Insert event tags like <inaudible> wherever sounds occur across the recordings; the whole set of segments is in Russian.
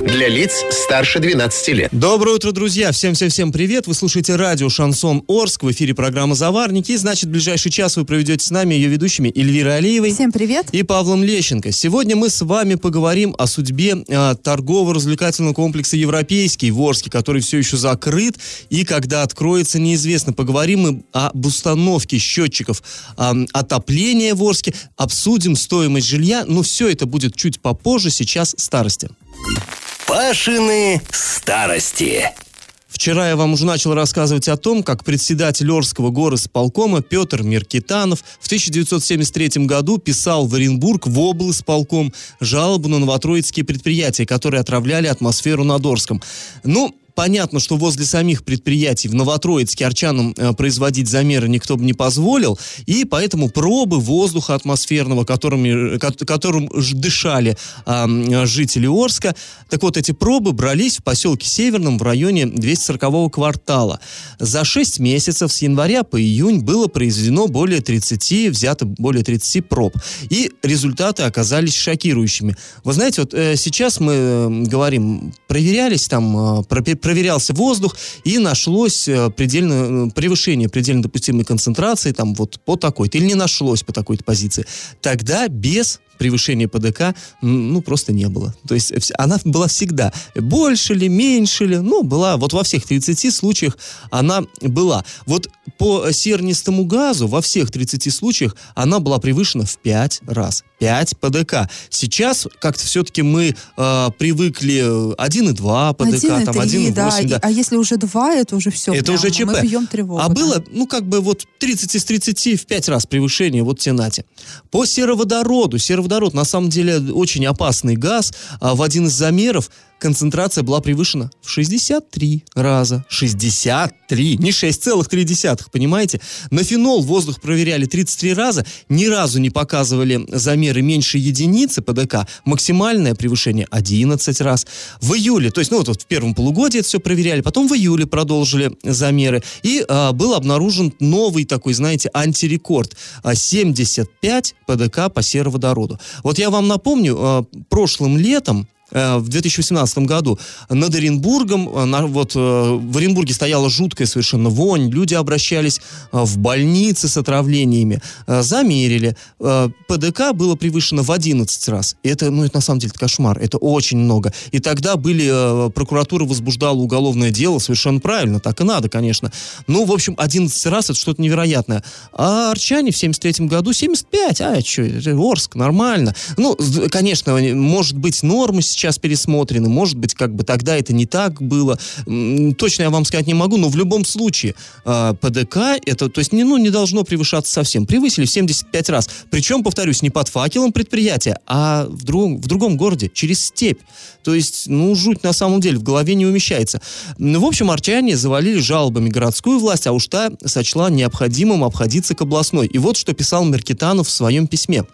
Для лиц старше 12 лет. Доброе утро, друзья! Всем-всем-всем привет! Вы слушаете радио «Шансон Орск», в эфире программа «Заварники». И, значит, ближайший час вы проведете с нами ее ведущими Эльвирой Алиевой. Всем привет! И Павлом Лещенко. Сегодня мы с вами поговорим о судьбе э, торгово-развлекательного комплекса «Европейский» в Орске, который все еще закрыт и когда откроется, неизвестно. Поговорим мы об установке счетчиков э, отопления в Орске, обсудим стоимость жилья, но все это будет чуть попозже, сейчас старости. Пашины старости. Вчера я вам уже начал рассказывать о том, как председатель Орского горосполкома Петр Меркитанов в 1973 году писал в Оренбург в облсполком жалобу на новотроицкие предприятия, которые отравляли атмосферу над Орском. Ну, понятно, что возле самих предприятий в Новотроицке арчанам э, производить замеры никто бы не позволил, и поэтому пробы воздуха атмосферного, которыми, ко- которым дышали э, жители Орска, так вот, эти пробы брались в поселке Северном в районе 240-го квартала. За 6 месяцев с января по июнь было произведено более 30, взято более 30 проб. И результаты оказались шокирующими. Вы знаете, вот э, сейчас мы э, говорим, проверялись там, э, проверялся воздух, и нашлось э, предельно, э, превышение предельно допустимой концентрации там вот по такой-то, или не нашлось по такой-то позиции. Тогда без превышения ПДК, ну, просто не было. То есть она была всегда. Больше ли, меньше ли, ну, была. Вот во всех 30 случаях она была. Вот по сернистому газу во всех 30 случаях она была превышена в 5 раз. 5 ПДК. Сейчас как-то все-таки мы э, привыкли 1,2 ПДК, там 1,8, да. да. А если уже два, это уже все. Это уже ЧП. Мы бьем тревогу. А да. было, ну, как бы вот 30 из 30 в 5 раз превышение, вот тенате. По сероводороду. Сероводород, на самом деле, очень опасный газ. А в один из замеров концентрация была превышена в 63 раза. 63, не 6,3, понимаете? На фенол воздух проверяли 33 раза, ни разу не показывали замеры меньше единицы ПДК. Максимальное превышение 11 раз. В июле, то есть, ну, вот, вот в первом полугодии это все проверяли, потом в июле продолжили замеры. И а, был обнаружен новый такой, знаете, антирекорд. А, 75 ПДК по сероводороду. Вот я вам напомню, а, прошлым летом в 2018 году над Оренбургом, э, на- вот э, в Оренбурге стояла жуткая совершенно вонь, люди обращались э, в больницы с отравлениями, э, замерили, э, ПДК было превышено в 11 раз. И это, ну, это на самом деле это кошмар, это очень много. И тогда были, э, прокуратура возбуждала уголовное дело, совершенно правильно, так и надо, конечно. Ну, в общем, 11 раз это что-то невероятное. А арчане в 73 году 75, а, что, Орск, нормально. Ну, конечно, может быть, нормы сейчас пересмотрены, может быть, как бы тогда это не так было. Точно я вам сказать не могу, но в любом случае э, ПДК это, то есть, не, ну, не должно превышаться совсем. Превысили в 75 раз. Причем, повторюсь, не под факелом предприятия, а в другом, в другом городе, через степь. То есть, ну, жуть на самом деле в голове не умещается. Ну, В общем, арчане завалили жалобами городскую власть, а уж та сочла необходимым обходиться к областной. И вот что писал Меркитанов в своем письме.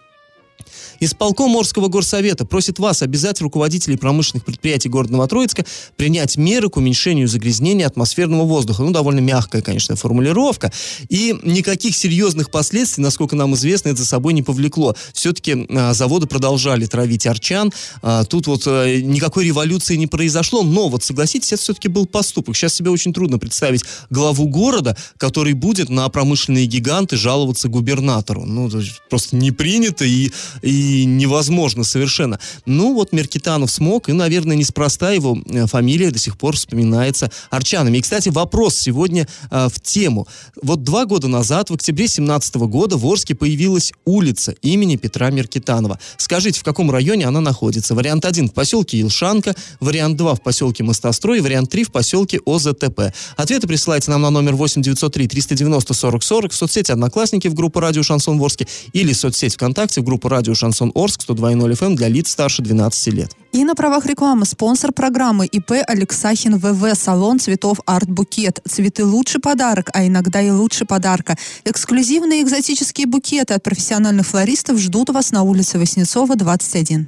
Исполком Орского горсовета просит вас, обязать руководителей промышленных предприятий города Новотроицка, принять меры к уменьшению загрязнения атмосферного воздуха. Ну, довольно мягкая, конечно, формулировка. И никаких серьезных последствий, насколько нам известно, это за собой не повлекло. Все-таки а, заводы продолжали травить арчан. А, тут вот а, никакой революции не произошло. Но вот, согласитесь, это все-таки был поступок. Сейчас себе очень трудно представить главу города, который будет на промышленные гиганты жаловаться губернатору. Ну, просто не принято и, и невозможно совершенно. Ну, вот Меркитанов смог, и, наверное, неспроста его э, фамилия до сих пор вспоминается арчанами. И, кстати, вопрос сегодня э, в тему. Вот два года назад, в октябре 17 года, в Орске появилась улица имени Петра Меркитанова. Скажите, в каком районе она находится? Вариант 1 в поселке Илшанка, вариант 2 в поселке Мостострой, вариант 3 в поселке ОЗТП. Ответы присылайте нам на номер 8 903 390 40 40 в соцсети Одноклассники в группу Радио Шансон Ворске или соцсеть ВКонтакте в группу Радио Шансон Орск 102.0 FM для лиц старше 12 лет. И на правах рекламы спонсор программы ИП Алексахин ВВ, салон цветов Арт Букет. Цветы лучший подарок, а иногда и лучше подарка. Эксклюзивные экзотические букеты от профессиональных флористов ждут вас на улице Воснецова, 21.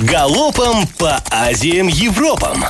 Галопом по Азиям Европам!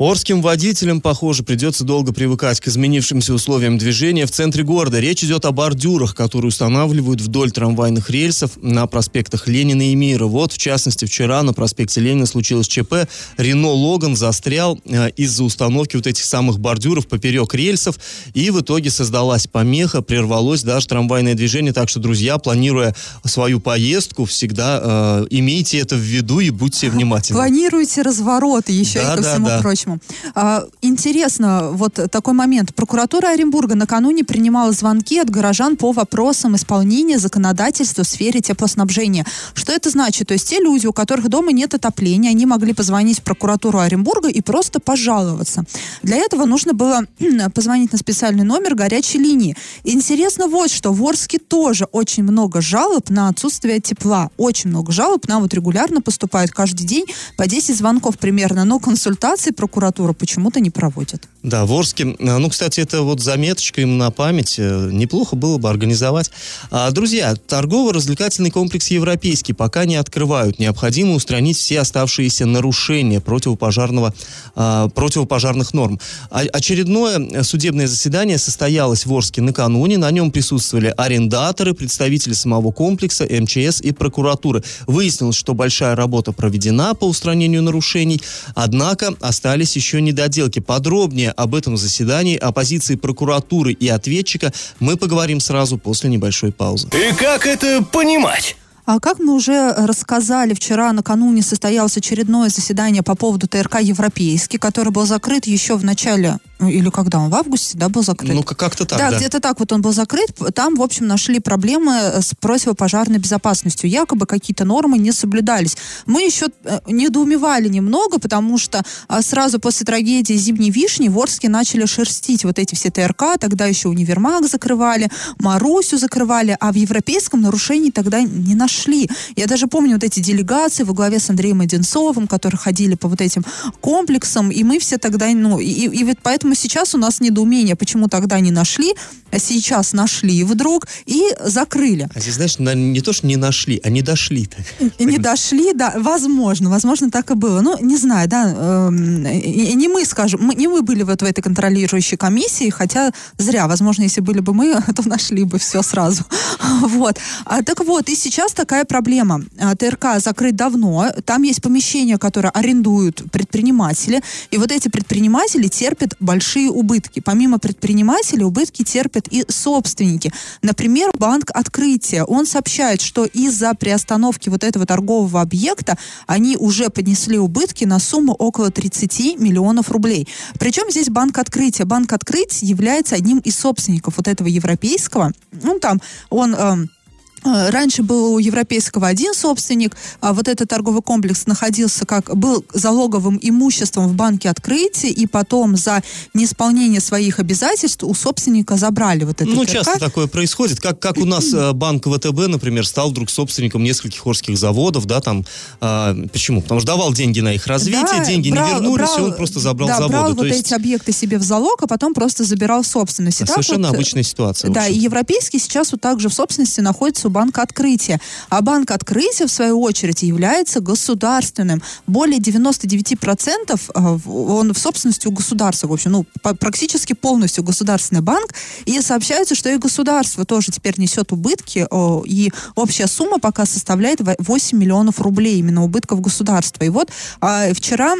Орским водителям, похоже, придется долго привыкать к изменившимся условиям движения в центре города. Речь идет о бордюрах, которые устанавливают вдоль трамвайных рельсов на проспектах Ленина и Мира. Вот, в частности, вчера на проспекте Ленина случилось ЧП. Рено Логан застрял э, из-за установки вот этих самых бордюров поперек рельсов. И в итоге создалась помеха, прервалось даже трамвайное движение. Так что, друзья, планируя свою поездку, всегда э, имейте это в виду и будьте внимательны. Планируете развороты еще Да, и ко да, всему да. прочему. А, интересно, вот такой момент. Прокуратура Оренбурга накануне принимала звонки от горожан по вопросам исполнения законодательства в сфере теплоснабжения. Что это значит? То есть те люди, у которых дома нет отопления, они могли позвонить в прокуратуру Оренбурга и просто пожаловаться. Для этого нужно было <clears throat> позвонить на специальный номер горячей линии. Интересно вот что, в Орске тоже очень много жалоб на отсутствие тепла. Очень много жалоб, нам вот регулярно поступают каждый день по 10 звонков примерно, но консультации прокуратура почему-то не проводит. Да, в Орске. А, Ну, кстати, это вот заметочка им на память. э, Неплохо было бы организовать. А, друзья, торгово-развлекательный комплекс «Европейский» пока не открывают. Необходимо устранить все оставшиеся нарушения противопожарного, а, противопожарных норм. А- очередное судебное заседание состоялось в Орске накануне. На нем присутствовали арендаторы, представители самого комплекса, МЧС и прокуратуры. Выяснилось, что большая работа проведена по устранению нарушений, однако остались еще недоделки. Подробнее об этом заседании, о позиции прокуратуры и ответчика мы поговорим сразу после небольшой паузы. И как это понимать? А как мы уже рассказали, вчера накануне состоялось очередное заседание по поводу ТРК «Европейский», который был закрыт еще в начале, ну, или когда он, в августе, да, был закрыт? Ну, как-то так, да, да. где-то так вот он был закрыт. Там, в общем, нашли проблемы с противопожарной безопасностью. Якобы какие-то нормы не соблюдались. Мы еще э, недоумевали немного, потому что а, сразу после трагедии «Зимней вишни» в Орске начали шерстить вот эти все ТРК. Тогда еще универмаг закрывали, Марусю закрывали, а в европейском нарушений тогда не нашли. Я даже помню вот эти делегации во главе с Андреем Одинцовым, которые ходили по вот этим комплексам, и мы все тогда, ну, и, и вот поэтому сейчас у нас недоумение, почему тогда не нашли, а сейчас нашли вдруг и закрыли. А здесь, знаешь, на- не то, что не нашли, а не дошли-то. <laughs> Не дошли, да, возможно, возможно, так и было. Ну, не знаю, да, и не мы, скажем, мы- не мы были вот в этой контролирующей комиссии, хотя зря, возможно, если были бы мы, <laughs> то нашли бы все сразу. <laughs> Вот. А, так вот, и сейчас такая проблема. А, ТРК закрыт давно, там есть помещения, которые арендуют предприниматели, и вот эти предприниматели терпят большие убытки. Помимо предпринимателей, убытки терпят и собственники. Например, банк «Открытие». Он сообщает, что из-за приостановки вот этого торгового объекта они уже поднесли убытки на сумму около 30 миллионов рублей. Причем здесь банк «Открытие». Банк «Открытие» является одним из собственников вот этого европейского. Ну, там он... эм, Раньше был у Европейского один собственник, а вот этот торговый комплекс находился как был залоговым имуществом в банке открытия, и потом за неисполнение своих обязательств у собственника забрали вот это Ну, ТРК. часто такое происходит. Как, как у нас э, банк ВТБ, например, стал вдруг собственником нескольких орских заводов, да, там. а, почему? Потому что давал деньги на их развитие, Да, деньги брал- не вернулись, и брал- он просто забрал да, заводы. брал То вот есть эти объекты себе в залог, а потом просто забирал собственность. И так совершенно вот, э, обычная ситуация. Да, и европейский сейчас вот также в собственности находится у банка открытия. А банк открытия, в свою очередь, является государственным. Более 99% э, он в собственности у государства. В общем, ну, практически полностью государственный банк. И сообщается, что и государство тоже теперь несет убытки. о, И общая сумма пока составляет во- 8 миллионов рублей именно убытков государства. И вот а, вчера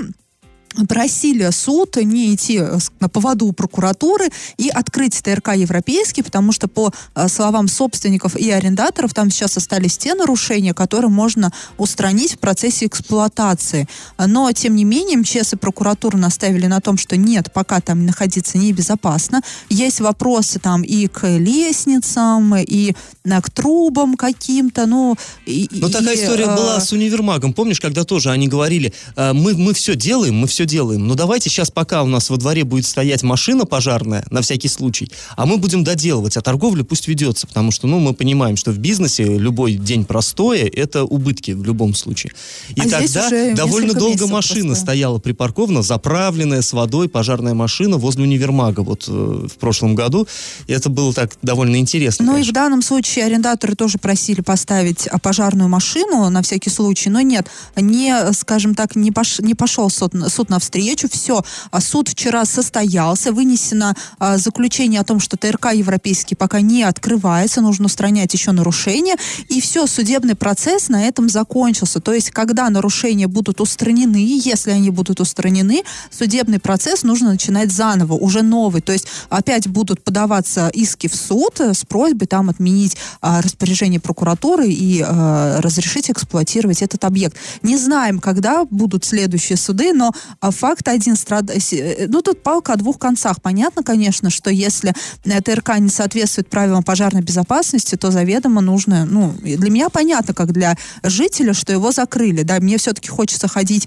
просили суд не идти э, на поводу у прокуратуры и открыть ТРК европейский, потому что по э, словам собственников и арендаторов там сейчас остались те нарушения, которые можно устранить в процессе эксплуатации. Но, тем не менее, МЧС и прокуратура наставили на том, что нет, пока там находиться небезопасно. Есть вопросы там и к лестницам, и э, к трубам каким-то, ну... И, Но такая и, история э, была с универмагом. Помнишь, когда тоже они говорили, мы, мы все делаем, мы все все делаем. Но давайте сейчас, пока у нас во дворе будет стоять машина пожарная, на всякий случай, а мы будем доделывать, а торговля пусть ведется, потому что, ну, мы понимаем, что в бизнесе любой день простое, это убытки в любом случае. И А тогда довольно долго машина простое. стояла припаркована, заправленная с водой пожарная машина возле универмага вот э, в прошлом году. И это было так довольно интересно. Ну и в конечно. данном случае арендаторы тоже просили поставить а, пожарную машину на всякий случай, но нет, не, скажем так, не, пош- не пошел суд, суд навстречу, все, а суд вчера состоялся, вынесено а, заключение о том, что ТРК европейский пока не открывается, нужно устранять еще нарушения, и все, судебный процесс на этом закончился. То есть, когда нарушения будут устранены, если они будут устранены, судебный процесс нужно начинать заново, уже новый. То есть, опять будут подаваться иски в суд э, с просьбой там отменить а, распоряжение прокуратуры и разрешить эксплуатировать этот объект. Не знаем, когда будут следующие суды, но а, факт один страд... с- э, Ну, тут палка о двух концах. Понятно, конечно, что если э, ТРК не соответствует правилам пожарной безопасности, то заведомо нужно... Ну, для меня понятно, как для жителя, что его закрыли. Да, мне все-таки хочется ходить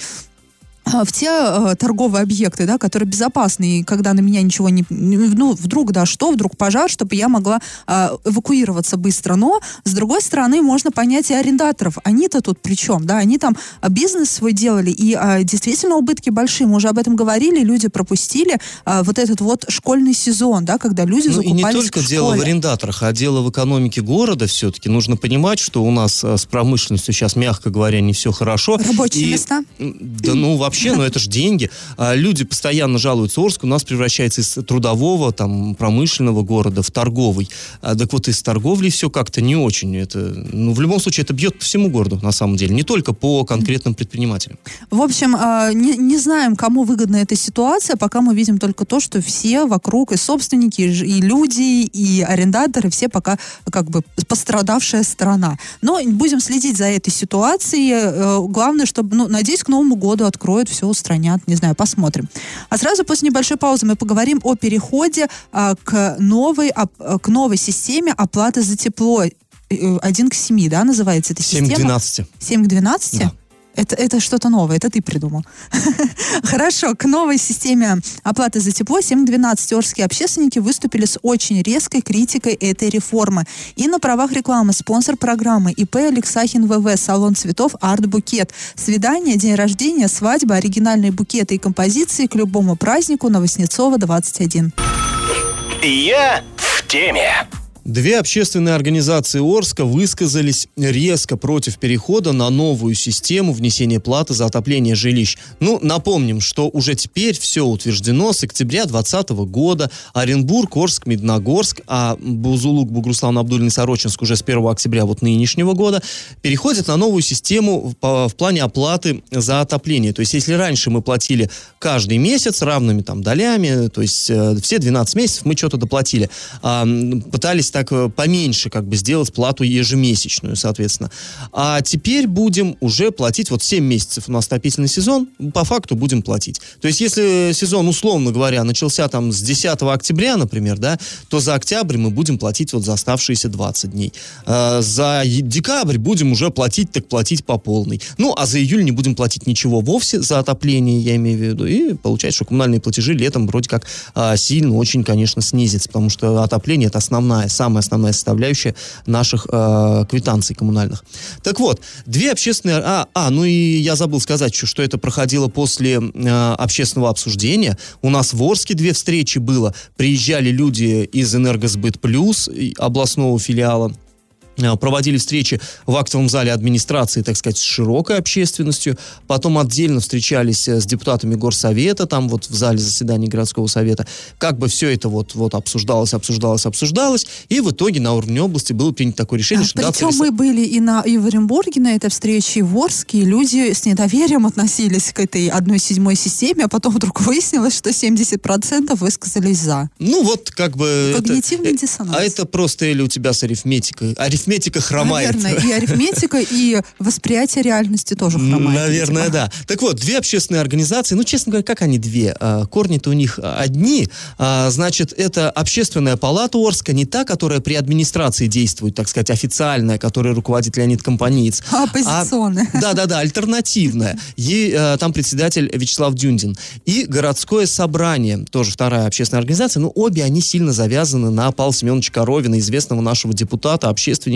в те э, торговые объекты, да, которые безопасны, и когда на меня ничего не... Ну, вдруг, да, что, вдруг пожар, чтобы я могла э, эвакуироваться быстро. Но, с другой стороны, можно понять и арендаторов. Они-то тут при чем, да? Они там а, бизнес свой делали, и а, действительно убытки большие. Мы уже об этом говорили, люди пропустили а, вот этот вот школьный сезон, да, когда люди Ну и закупались не только в дело в арендаторах, а дело в экономике города все-таки. Нужно понимать, что у нас э, с промышленностью сейчас, мягко говоря, не все хорошо. Рабочие И- места? Да ну вообще, ну это же деньги. А люди постоянно жалуются, Орск у нас превращается из трудового, там, промышленного города в торговый. А, так вот из торговли все как-то не очень. Это, ну в любом случае это бьет по всему городу на самом деле, не только по конкретным предпринимателям. В общем, а, не, не знаем, кому выгодна эта ситуация, пока мы видим только то, что все вокруг, и собственники, и люди, и арендаторы, все пока как бы пострадавшая сторона. Но будем следить за этой ситуацией. Э, Главное, чтобы, ну, надеюсь, к Новому году откроют, все устранят, не знаю, посмотрим. А сразу после небольшой паузы мы поговорим о переходе а, к новой, э, к новой системе оплаты за тепло. Э, Один к семи, да, называется эта 7 к система? 12. 7 к 12? Да. Это, это что-то новое, это ты придумал. <laughs> Хорошо, к новой системе оплаты за тепло 7-12 орские общественники выступили с очень резкой критикой этой реформы. И на правах рекламы спонсор программы ИП Алексахин ВВ, салон цветов Арт Букет. Свидание, день рождения, свадьба, оригинальные букеты и композиции к любому празднику на Воснецова 21. Я в теме. Две общественные организации Орска высказались резко против перехода на новую систему внесения платы за отопление жилищ. Ну, напомним, что уже теперь все утверждено с октября 2020 года. Оренбург, Орск, Медногорск, а Бузулук, Бугруслан, Абдулин Сорочинск уже с 1 октября вот нынешнего года переходят на новую систему в, в плане оплаты за отопление. То есть, если раньше мы платили каждый месяц равными там долями, то есть э, все 12 месяцев мы что-то доплатили, м, пытались так э, поменьше как бы сделать плату ежемесячную, соответственно. А теперь будем уже платить, вот 7 месяцев у нас отопительный сезон, по факту будем платить. То есть, если сезон, условно говоря, начался там с 10 октября, например, да, то за октябрь мы будем платить вот за оставшиеся 20 дней. А, за декабрь будем уже платить, так платить по полной. Ну, а за июль не будем платить ничего вовсе за отопление, я имею в виду. И получается, что коммунальные платежи летом вроде как а, сильно очень, конечно, снизится, потому что отопление это основная, самая основная составляющая наших а, квитанций коммунальных. Так вот, две общественные... А, а, ну и я забыл сказать, что, это проходило после а, общественного обсуждения. У нас в Орске две встречи было. Приезжали люди из «Энергосбыт Плюс», областного филиала, Э, проводили встречи в актовом зале администрации, так сказать, с широкой общественностью. Потом отдельно встречались э, с депутатами горсовета, там вот в зале заседаний городского совета. Как бы все это вот, вот обсуждалось, обсуждалось, обсуждалось. И в итоге на уровне области было принято такое решение, что да, Причем целесо- мы были и, на, и в Оренбурге на этой встрече, и в Орске, и люди с недоверием относились к этой одной седьмой системе, а потом вдруг выяснилось, что 70% высказались за. Ну вот как бы... это- Когнитивный э, диссонанс. А это просто или у тебя с арифметикой, арифметикой арифметика хромает. Наверное, и арифметика, и восприятие реальности тоже хромает. Наверное, да. Так вот, две общественные организации, ну, честно говоря, как они две? А, Корни-то у них одни. А, Значит, это общественная палата Орска, не та, которая при администрации действует, так сказать, официальная, которой руководит Леонид Компаниец. А Оппозиционная. <laughs> Да-да-да, альтернативная. Ей, там председатель Вячеслав Дюндин. И городское собрание, тоже вторая общественная организация, но обе они сильно завязаны на Павла Семеновича Коровина, известного нашего депутата, общественника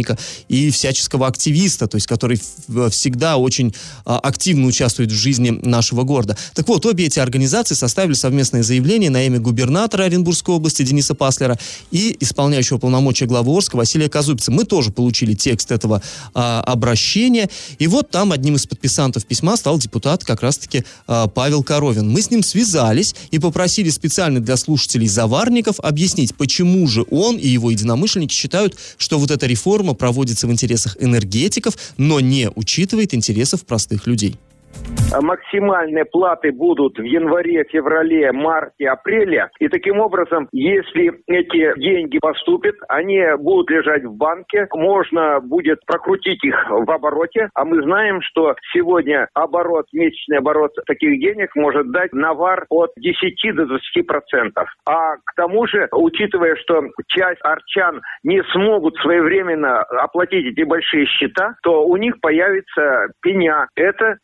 и всяческого активиста, то есть который всегда очень а, активно участвует в жизни нашего города. Так вот, обе эти организации составили совместное заявление на имя губернатора Оренбургской области Дениса Паслера и исполняющего полномочия главы Орска Василия Казупица. Мы тоже получили текст этого а, обращения. И вот там одним из подписантов письма стал депутат как раз-таки а, Павел Коровин. Мы с ним связались и попросили специально для слушателей заварников объяснить, почему же он и его единомышленники считают, что вот эта реформа проводится в интересах энергетиков, но не учитывает интересов простых людей. А максимальные платы будут в январе, феврале, марте, апреле. И таким образом, если эти деньги поступят, они будут лежать в банке, можно будет прокрутить их в обороте. А мы знаем, что сегодня оборот, месячный оборот таких денег может дать навар от 10 до 20 процентов. А к тому же, учитывая, что часть арчан не смогут своевременно оплатить эти большие счета, то у них появится пеня. Это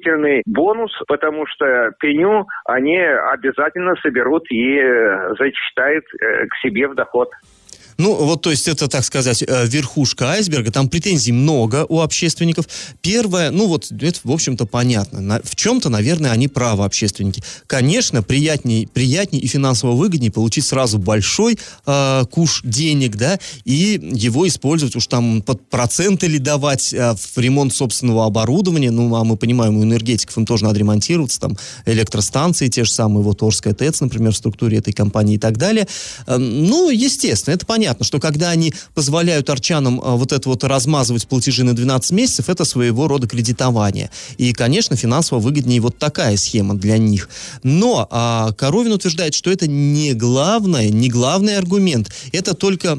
дополнительный бонус, потому что пеню они обязательно соберут и э, зачитают э, к себе в доход. Ну, вот, то есть, это, так сказать, э, верхушка айсберга. Там претензий много у общественников. Первое, ну, вот, это, в общем-то, понятно. На- в чем-то, наверное, они правы, общественники. Конечно, приятней, приятней и финансово выгоднее получить сразу большой э, куш денег, да, и его использовать уж там под проценты ли давать э, в ремонт собственного оборудования. Ну, а мы понимаем, у энергетиков им тоже надо ремонтироваться, там, электростанции те же самые, вот Орская ТЭЦ, например, в структуре этой компании и так далее. Э, Ну, естественно, это понятно, что когда они позволяют арчанам э, вот это вот размазывать платежи на 12 месяцев, это своего рода кредитование. И, конечно, финансово выгоднее вот такая схема для них. Но а, Коровин утверждает, что это не главное, не главный аргумент. Это только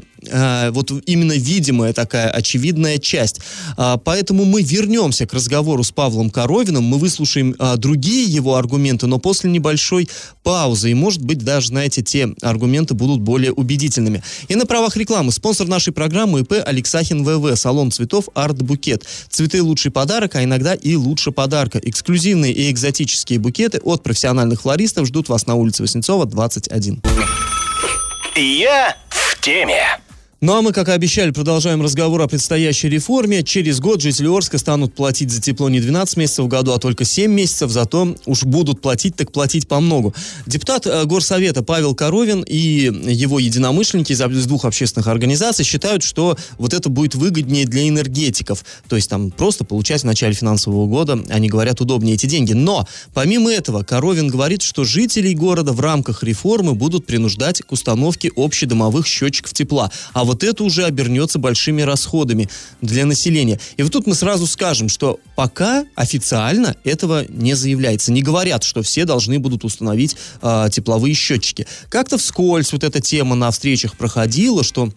вот именно видимая такая очевидная часть. А, поэтому мы вернемся к разговору с Павлом Коровиным, мы выслушаем а, другие его аргументы, но после небольшой паузы. И, может быть, даже, знаете, те аргументы будут более убедительными. И на правах рекламы спонсор нашей программы ИП Алексахин ВВ, салон цветов Арт Букет. Цветы лучший подарок, а иногда и лучше подарка. Эксклюзивные и экзотические букеты от профессиональных флористов ждут вас на улице Васнецова, 21. Я в теме. Ну а мы, как и обещали, продолжаем разговор о предстоящей реформе. Через год жители Орска станут платить за тепло не 12 месяцев в году, а только 7 месяцев, зато уж будут платить, так платить по многу. Депутат э, Горсовета Павел Коровин и его единомышленники из двух общественных организаций считают, что вот это будет выгоднее для энергетиков. То есть там просто получать в начале финансового года, они говорят, удобнее эти деньги. Но, помимо этого, Коровин говорит, что жителей города в рамках реформы будут принуждать к установке общедомовых счетчиков тепла. А вот это уже обернется большими расходами для населения. И вот тут мы сразу скажем, что пока официально этого не заявляется. Не говорят, что все должны будут установить а, тепловые счетчики. Как-то вскользь вот эта тема на встречах проходила, что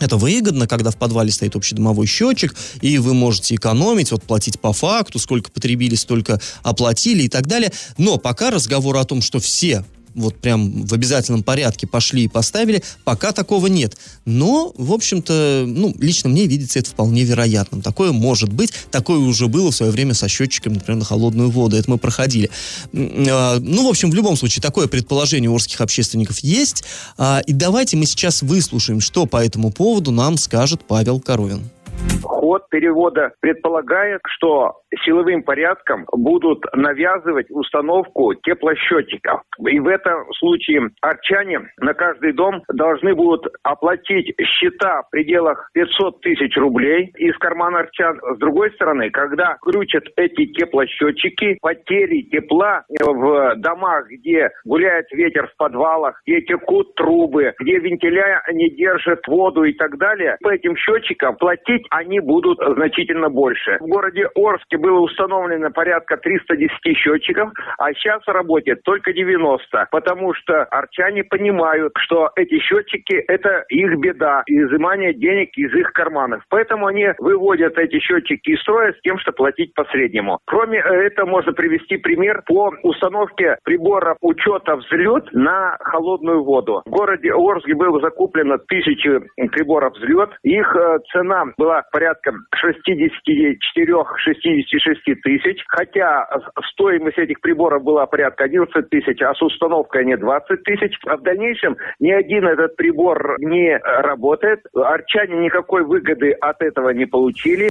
это выгодно, когда в подвале стоит общедомовой счетчик, и вы можете экономить, вот платить по факту, сколько потребили, столько оплатили и так далее. Но пока разговор о том, что все вот прям в обязательном порядке пошли и поставили, пока такого нет. Но, в общем-то, ну, лично мне видится это вполне вероятным. Такое может быть, такое уже было в свое время со счетчиками, например, на холодную воду, это мы проходили. А, Ну, в общем, в любом случае, такое предположение у орских общественников есть. А, И давайте мы сейчас выслушаем, что по этому поводу нам скажет Павел Коровин. Ход перевода предполагает, что силовым порядком будут навязывать установку теплосчетчиков. И в этом случае арчане на каждый дом должны будут оплатить счета в пределах 500 тысяч рублей из кармана арчан. С другой стороны, когда крутят эти теплосчетчики, потери тепла в домах, где гуляет ветер в подвалах, где текут трубы, где вентиля не держит воду и так далее, по этим счетчикам платить платить они будут значительно больше. В городе Орске было установлено порядка 310 счетчиков, а сейчас работает только 90, потому что арчане понимают, что эти счетчики – это их беда, изымание денег из их карманов. Поэтому они выводят эти счетчики из строя с тем, что платить по среднему. Кроме этого, можно привести пример по установке прибора учета взлет на холодную воду. В городе Орске было закуплено тысячи приборов взлет. Их э, цена была порядка 64-66 тысяч, хотя стоимость этих приборов была порядка 11 тысяч, а с установкой они 20 тысяч. А в дальнейшем ни один этот прибор не работает. Арчане никакой выгоды от этого не получили.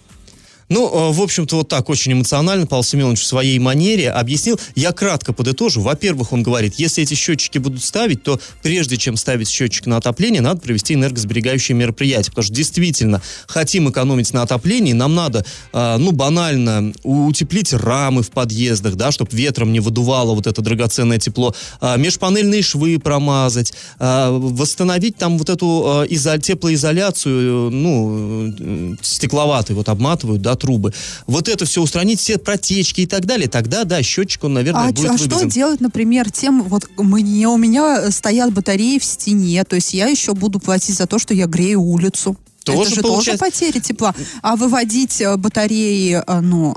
Ну, э, в общем-то, вот так очень эмоционально Павел Семенович в своей манере объяснил. Я кратко подытожу. Во-первых, он говорит, если эти счетчики будут ставить, то прежде чем ставить счетчик на отопление, надо провести энергосберегающие мероприятия. Потому что действительно, хотим экономить на отоплении, нам надо, э, ну, банально утеплить рамы в подъездах, да, чтобы ветром не выдувало вот это драгоценное тепло, э, межпанельные швы промазать, восстановить там вот эту изо- теплоизоляцию, ну, стекловатый вот обматывают, да, трубы. Вот это все устранить, все протечки и так далее, тогда, да, счетчик, он, наверное, А, будет а вывезен. что делать, например, тем, вот мне, у меня стоят батареи в стене, то есть я еще буду платить за то, что я грею улицу. Тоже это же получается- тоже потеря тепла. А выводить э, батареи э, ну,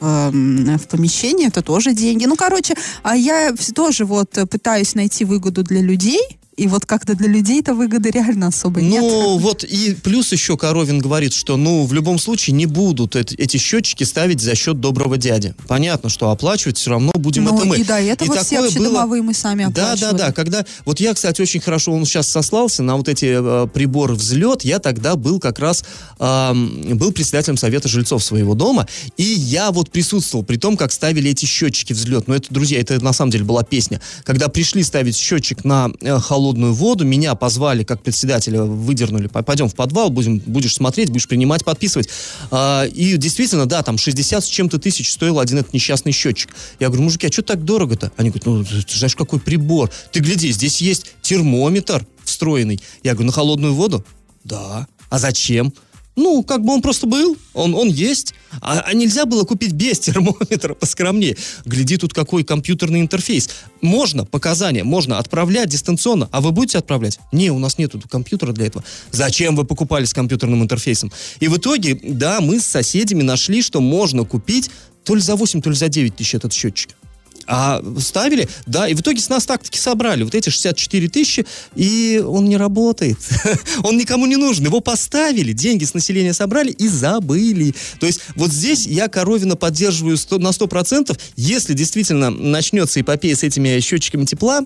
в, эм, в помещение, это тоже деньги. Ну, короче, а я тоже вот э, пытаюсь найти выгоду для людей, и вот как-то для людей-то выгоды реально особо нет. Ну, вот и плюс еще Коровин говорит, что, ну, в любом случае не будут эти, эти счетчики ставить за счет доброго дяди. Понятно, что оплачивать все равно будем Ну, это мы. и до этого все такое было- общедомовые мы сами Да, да, оплачивали. да. Когда вот я, кстати, очень хорошо, он сейчас сослался на вот эти э, приборы взлет. Я тогда был как раз ам, был председателем совета жильцов своего дома, и я вот присутствовал при том, как ставили эти счетчики взлет. Но это, друзья, это на самом деле была песня. Когда пришли ставить счетчик на э, холодную воду, меня позвали как председателя, выдернули, «П- пойдем в подвал, будем, будешь смотреть, будешь принимать, подписывать. А, и действительно, да, там 60 с чем-то тысяч стоил один этот несчастный счетчик. Я говорю, мужики, а что так дорого-то? Они говорят, ну, ты знаешь, какой прибор. Ты гляди, здесь есть термометр встроенный. Я говорю, на холодную воду? Да. А зачем? Ну, как бы он просто был, он, он есть. А, а нельзя было купить без термометра поскромнее. Гляди, тут какой компьютерный интерфейс. Можно показания, можно отправлять дистанционно. А вы будете отправлять? Не, у нас нету компьютера для этого. Зачем вы покупали с компьютерным интерфейсом? И в итоге, да, мы с соседями нашли, что можно купить то ли за 8, то ли за 9 тысяч этот счетчик. А ставили, да, и в итоге с нас так-таки собрали вот эти 64 тысячи, и он не работает. <laughs> он никому не нужен. Его поставили, деньги с населения собрали и забыли. То есть вот здесь я Коровина поддерживаю 100 на 100%. Если действительно начнется эпопея с этими счетчиками тепла,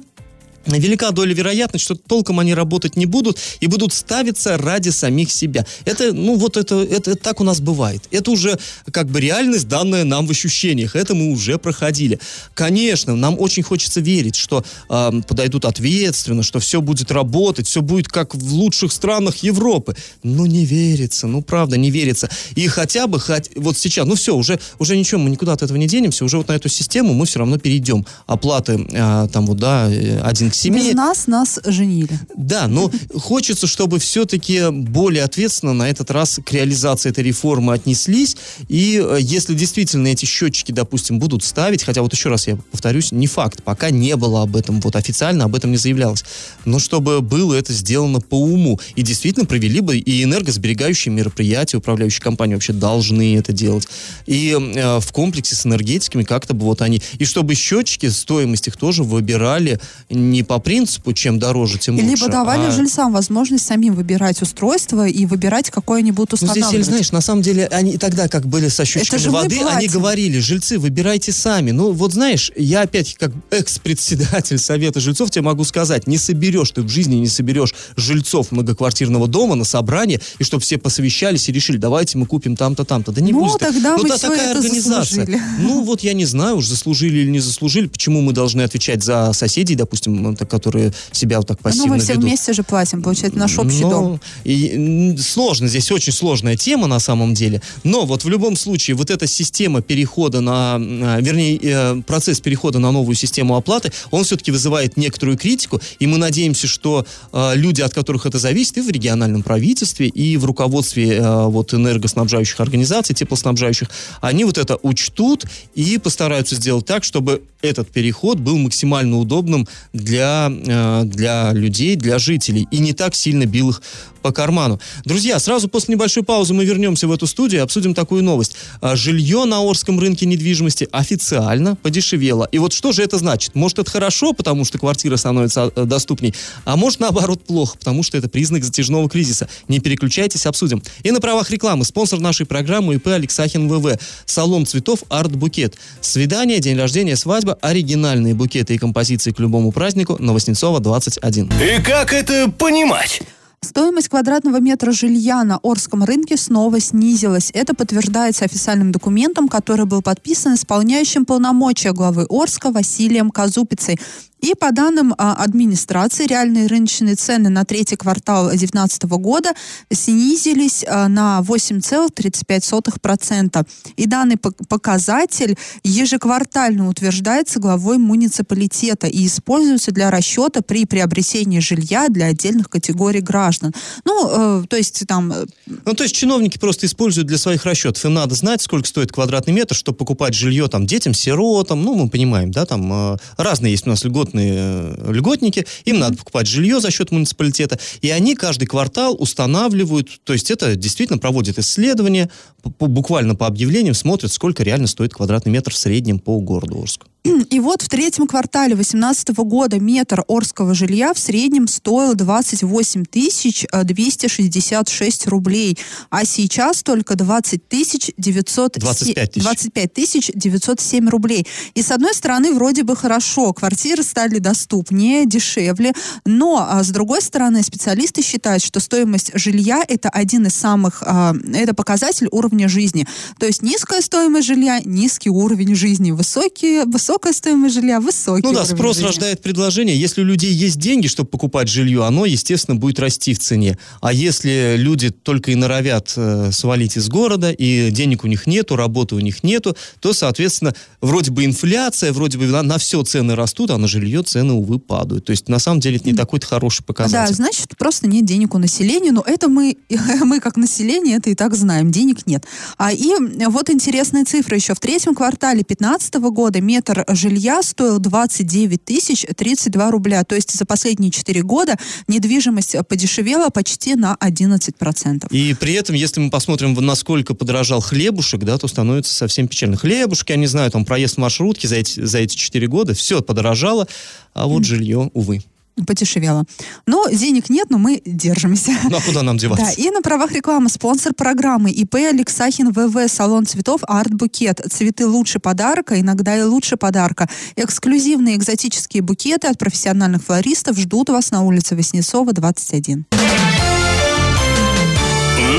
велика доля вероятности, что толком они работать не будут и будут ставиться ради самих себя. Это, ну, вот это, это, так у нас бывает. Это уже как бы реальность, данная нам в ощущениях. Это мы уже проходили. Конечно, нам очень хочется верить, что э, подойдут ответственно, что все будет работать, все будет как в лучших странах Европы. Но не верится, ну, правда, не верится. И хотя бы, хот- вот сейчас, ну, все, уже, уже ничего, мы никуда от этого не денемся, уже вот на эту систему мы все равно перейдем. Оплаты, э, там вот, да, э, один к семи. Без нас нас женили. Да, но хочется, чтобы все-таки более ответственно на этот раз к реализации этой реформы отнеслись. И э, если действительно эти счетчики, допустим, будут ставить, хотя вот еще раз я повторюсь, не факт, пока не было об этом, вот официально об этом не заявлялось, но чтобы было это сделано по уму и действительно провели бы и энергосберегающие мероприятия, управляющие компании вообще должны это делать. И э, в комплексе с энергетиками как-то бы вот они, и чтобы счетчики, стоимость их тоже выбирали не по принципу, чем дороже, тем лучше. Либо давали а- жильцам возможность самим выбирать устройство и выбирать, какое они будут Ну, здесь, устанавливать. Знаешь, на самом деле, они тогда, как были со мы воды, они говорили, жильцы, выбирайте сами. Ну, вот знаешь, я опять, как экс-председатель Совета жильцов, тебе могу сказать, не соберешь, ты в жизни не соберешь жильцов многоквартирного дома на собрание, и чтобы все посовещались и решили, давайте мы купим там-то, там-то. Да не Ну, будет. тогда ну, мы та- всё такая это организация. заслужили. Ну, вот я не знаю, уж заслужили или не заслужили, почему мы должны отвечать за соседей, допустим, это, которые себя вот так Ну, пассивно мы все ведут. вместе же платим, получается, наш общий Но дом. и, сложно, здесь очень сложная тема на самом деле. Но вот в любом случае вот эта система перехода на, а, вернее, э, процесс перехода на новую систему оплаты, он все-таки вызывает некоторую критику, и мы надеемся, что э, люди, от которых это зависит, и в региональном правительстве, и в руководстве э, вот энергоснабжающих организаций, теплоснабжающих, они вот это учтут и постараются сделать так, чтобы этот переход был максимально удобным для, э, для людей, для жителей, и не так сильно бил их по карману. Друзья, сразу после небольшой паузы мы вернемся в эту студию и обсудим такую новость. А, Жилье на Орском рынке недвижимости официально подешевело. И вот что же это значит? Может, это хорошо, потому что квартира становится э, доступней, а может, наоборот, плохо, потому что это признак затяжного кризиса. Не переключайтесь, обсудим. И на правах рекламы спонсор нашей программы ИП Алексахин ВВ. Салон цветов Арт Букет. Свидание, день рождения, свадьба, оригинальные букеты и композиции к любому празднику на Воснецова 21. И как это понимать? Стоимость квадратного метра жилья на Орском рынке снова снизилась. Это подтверждается официальным документом, который был подписан исполняющим полномочия главы Орска Василием Казупицей. И по данным а, администрации, реальные рыночные цены на третий квартал 2019 года снизились а, на 8,35%. И данный пок- показатель ежеквартально утверждается главой муниципалитета и используется для расчета при приобретении жилья для отдельных категорий граждан. Ну, э, то есть там э, Ну, то есть чиновники просто используют для своих расчетов. Им надо знать, сколько стоит квадратный метр, чтобы покупать жилье там детям, сиротам. Ну, мы понимаем, да, там э, разные есть у нас льготные э, льготники. Им надо покупать жилье за счет муниципалитета. И они каждый квартал устанавливают, то есть это действительно проводят исследования, буквально по объявлениям смотрят, сколько реально стоит квадратный метр в среднем по городу Орску. И вот в третьем квартале 2018 года метр орского жилья в среднем стоил 28 тысяч э, 266 рублей, а сейчас только 20 тысяч 900 25 тысяч. 25 тысяч 907 рублей. И с одной стороны вроде бы хорошо, квартиры стали доступнее, дешевле, но а, с другой стороны специалисты считают, что стоимость жилья это один из самых, а, это показатель уровня жизни. То есть низкая стоимость жилья, низкий уровень жизни, высокие, высокая стоимость жилья, высокий Ну да, спрос жизни. рождает предложение. Если у людей есть деньги, чтобы покупать жилье, оно, естественно, будет расти в цене. А если люди только и норовят э, свалить из города, и денег у них нету, работы у них нету, то, соответственно, вроде бы инфляция, вроде бы на, на все цены растут, а на жилье цены, увы, падают. То есть, на самом деле, это не такой-то хороший Да, показатель. значит, просто нет денег у населения, но это мы, <laughs> мы как население это и так знаем, денег нет. А, и вот интересная цифра еще. В третьем квартале 2015 года метр жилья стоил 29 тысяч 32 рубля. То есть за последние 4 года недвижимость подешевела почти на 11%. И при этом, если мы посмотрим, насколько подорожал хлебушек, да, то становится совсем печально. Хлебушек, я не знаю, там проезд в маршрутке за эти, за эти 4 года, все подорожало, а вот жилье, увы. Подешевело. Но денег нет, но мы держимся. Ну а куда нам <laughs> деваться? Да, и на правах рекламы спонсор программы ИП Алексахин ВВ, салон цветов Арт Букет. Цветы лучше подарка, иногда и лучше подарка. Эксклюзивные экзотические букеты от профессиональных флористов ждут вас на улице Васнецова, 21.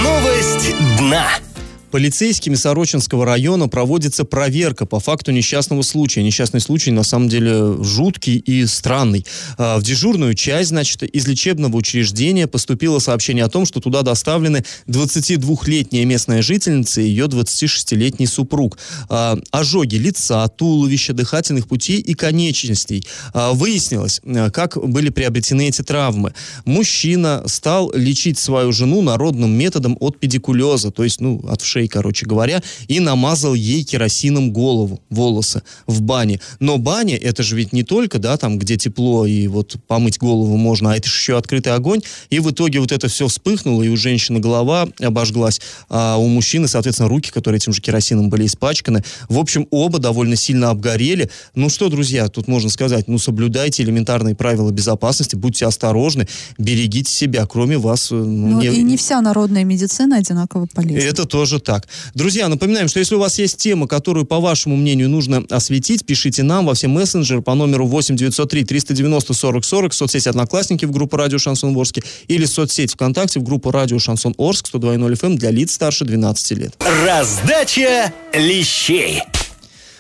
Новость дна. Полицейскими Сорочинского района проводится проверка по факту несчастного случая. Несчастный случай, на самом деле, жуткий и странный. А, В дежурную часть, значит, из лечебного учреждения поступило сообщение о том, что туда доставлены 22-летняя местная жительница и ее 26-летний супруг. А, Ожоги лица, туловища, дыхательных путей и конечностей. А, Выяснилось, а, как были приобретены эти травмы. Мужчина стал лечить свою жену народным методом от педикулеза, то есть, ну, от вшей, короче говоря, и намазал ей керосином голову, волосы в бане. Но баня, это же ведь не только, да, там, где тепло и вот помыть голову можно, а это же еще открытый огонь. И в итоге вот это все вспыхнуло, и у женщины голова обожглась, а у мужчины, соответственно, руки, которые этим же керосином были испачканы. В общем, оба довольно сильно обгорели. Ну что, друзья, тут можно сказать, ну соблюдайте элементарные правила безопасности, будьте осторожны, берегите себя, кроме вас. э, Ну, Ну, не- и не вся народная медицина одинаково полезна. это тоже так. Друзья, напоминаем, что если у вас есть тема, которую, по вашему мнению, нужно осветить, пишите нам во все мессенджеры по номеру 8 903 390 40 40, соцсети Одноклассники в группу Радио Шансон Орске или соцсеть ВКонтакте в группу Радио Шансон Орск 102.0 FM для лиц старше 12 лет. Раздача лещей.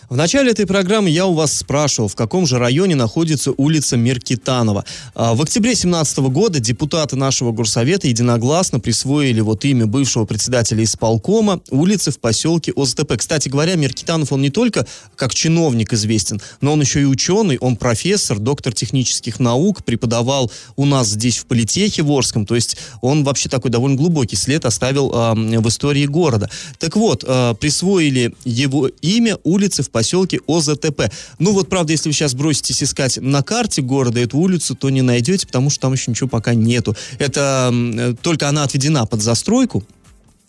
В начале этой программы я у вас спрашивал, в каком же районе находится улица Меркитанова. А, В октябре 2017 года депутаты нашего горсовета единогласно присвоили вот имя бывшего председателя исполкома улицы в поселке ОЗТП. Кстати говоря, Меркитанов, он не только как чиновник известен, но он еще и ученый, он профессор, доктор технических наук, преподавал у нас здесь в политехе в Орском, то есть он вообще такой довольно глубокий след оставил а, в истории города. Так вот, а, присвоили его имя улице в поселке ОЗТП. Ну вот, правда, если вы сейчас броситесь искать на карте города эту улицу, то не найдете, потому что там еще ничего пока нету. Это э, только она отведена под застройку,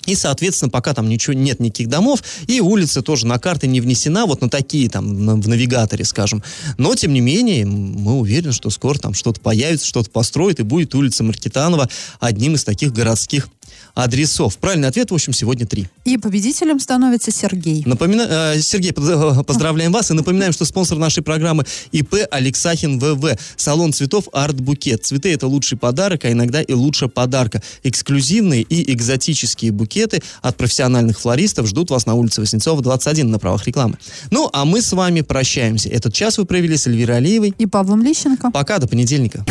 и, соответственно, пока там ничего нет, никаких домов, и улица тоже на карты не внесена, вот на такие там, на- в навигаторе, скажем. Но, тем не менее, мы уверены, что скоро там что-то появится, что-то построит, и будет улица Маркитанова одним из таких городских адресов. Правильный ответ, в общем, сегодня три. И победителем становится Сергей. Напомина... э, Сергей, э, поздравляем вас и напоминаем, что спонсор нашей программы ИП Алексахин ВВ. Салон цветов Арт Букет. Цветы это лучший подарок, а иногда и лучше подарка. Эксклюзивные и экзотические букеты от профессиональных флористов ждут вас на улице Васнецова, 21 на правах рекламы. Ну, а мы с вами прощаемся. Этот час вы провели с Эльвирой Алиевой. И Павлом Лещенко. Пока, до понедельника.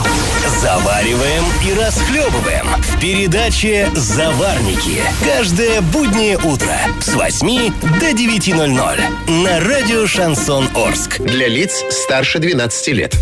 Завариваем и расхлебываем в передаче «Заварники». Каждое буднее утро с 8 до 9.00 на радио «Шансон Орск». Для лиц старше 12 лет.